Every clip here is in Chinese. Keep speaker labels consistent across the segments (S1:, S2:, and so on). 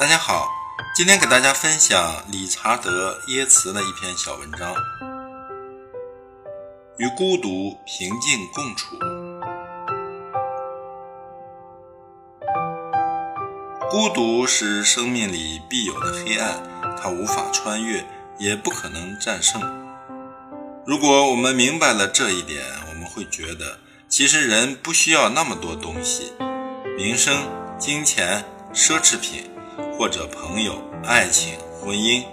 S1: 大家好，今天给大家分享理查德·耶茨的一篇小文章：与孤独平静共处。孤独是生命里必有的黑暗，它无法穿越，也不可能战胜。如果我们明白了这一点，我们会觉得，其实人不需要那么多东西，名声、金钱、奢侈品。或者朋友、爱情、婚姻，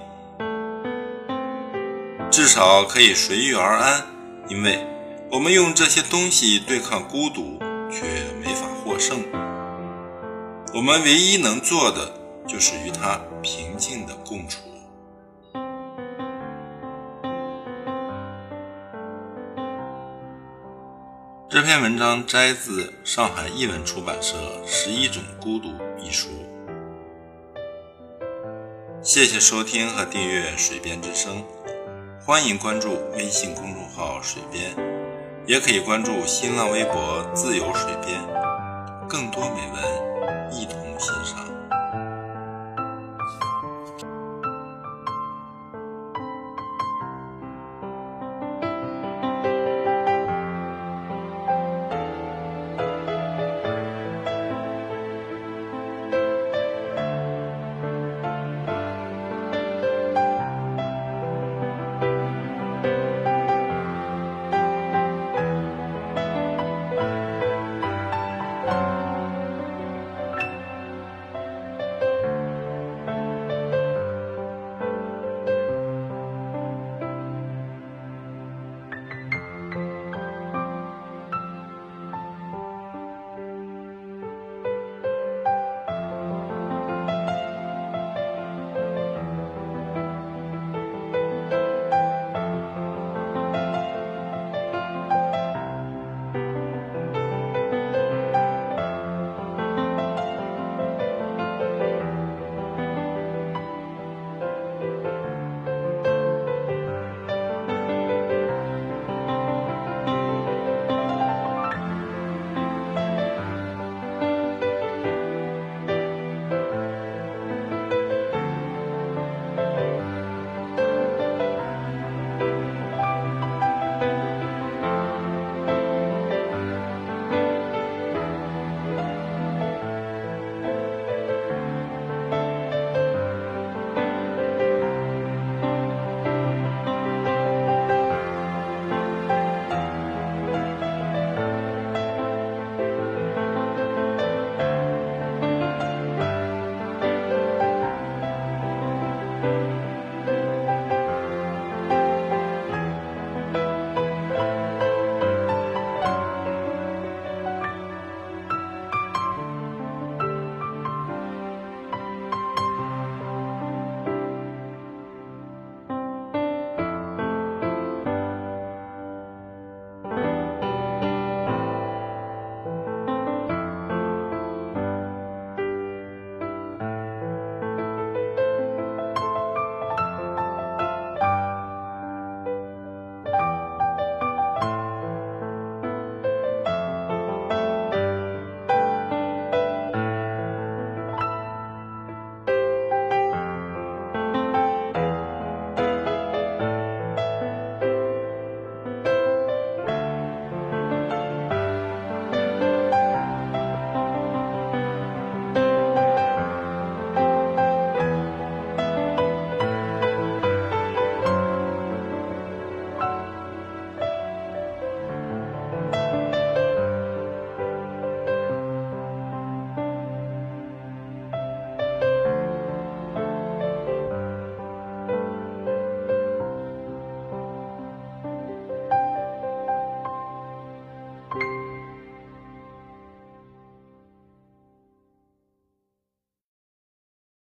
S1: 至少可以随遇而安，因为我们用这些东西对抗孤独，却没法获胜。我们唯一能做的，就是与它平静的共处。这篇文章摘自上海译文出版社《十一种孤独》一书。谢谢收听和订阅《水边之声》，欢迎关注微信公众号“水边”，也可以关注新浪微博“自由水边”，更多美文。